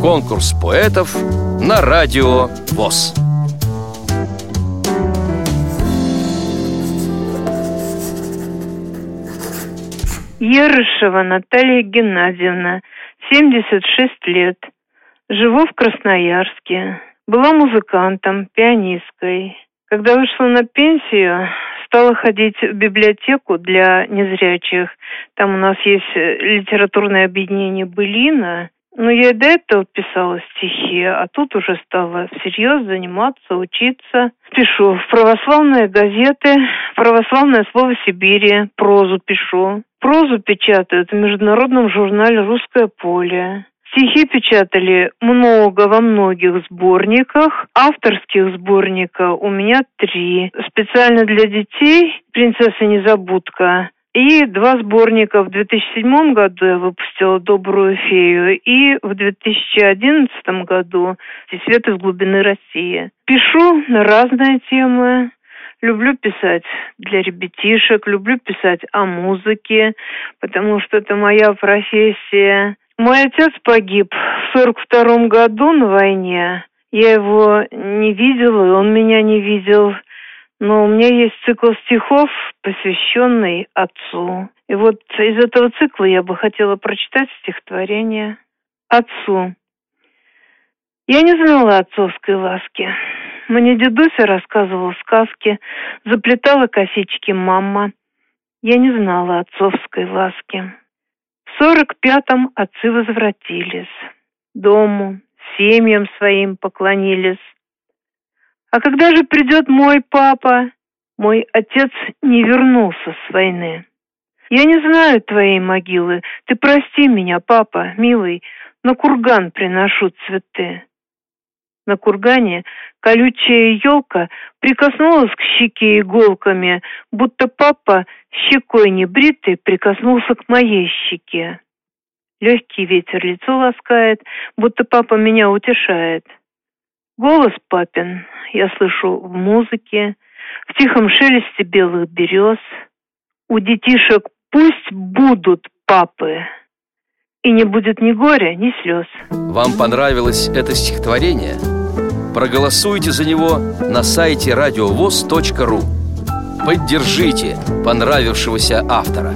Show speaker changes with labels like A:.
A: Конкурс поэтов на радио ВОЗ.
B: Ерышева Наталья Геннадьевна, 76 лет. Живу в Красноярске. Была музыкантом, пианисткой. Когда вышла на пенсию, стала ходить в библиотеку для незрячих. Там у нас есть литературное объединение «Былина». Ну, я и до этого писала стихи, а тут уже стала всерьез заниматься, учиться. Пишу в православные газеты, православное слово Сибири, прозу пишу. Прозу печатают в международном журнале «Русское поле». Стихи печатали много во многих сборниках. Авторских сборников у меня три. Специально для детей «Принцесса Незабудка». И два сборника. В 2007 году я выпустила «Добрую фею» и в 2011 году «Свет из глубины России». Пишу на разные темы. Люблю писать для ребятишек, люблю писать о музыке, потому что это моя профессия. Мой отец погиб в сорок втором году на войне. Я его не видела, и он меня не видел. Но у меня есть цикл стихов, посвященный отцу. И вот из этого цикла я бы хотела прочитать стихотворение отцу. Я не знала отцовской ласки. Мне дедуся рассказывала сказки, заплетала косички мама. Я не знала отцовской ласки. Сорок пятом отцы возвратились. Дому, семьям своим поклонились. А когда же придет мой папа? Мой отец не вернулся с войны. Я не знаю твоей могилы. Ты прости меня, папа, милый, на курган приношу цветы. На кургане колючая елка прикоснулась к щеке иголками, будто папа щекой небритый прикоснулся к моей щеке. Легкий ветер лицо ласкает, будто папа меня утешает. Голос папин я слышу в музыке, в тихом шелесте белых берез. У детишек пусть будут папы, и не будет ни горя, ни слез.
A: Вам понравилось это стихотворение? Проголосуйте за него на сайте радиовоз.ру Поддержите понравившегося автора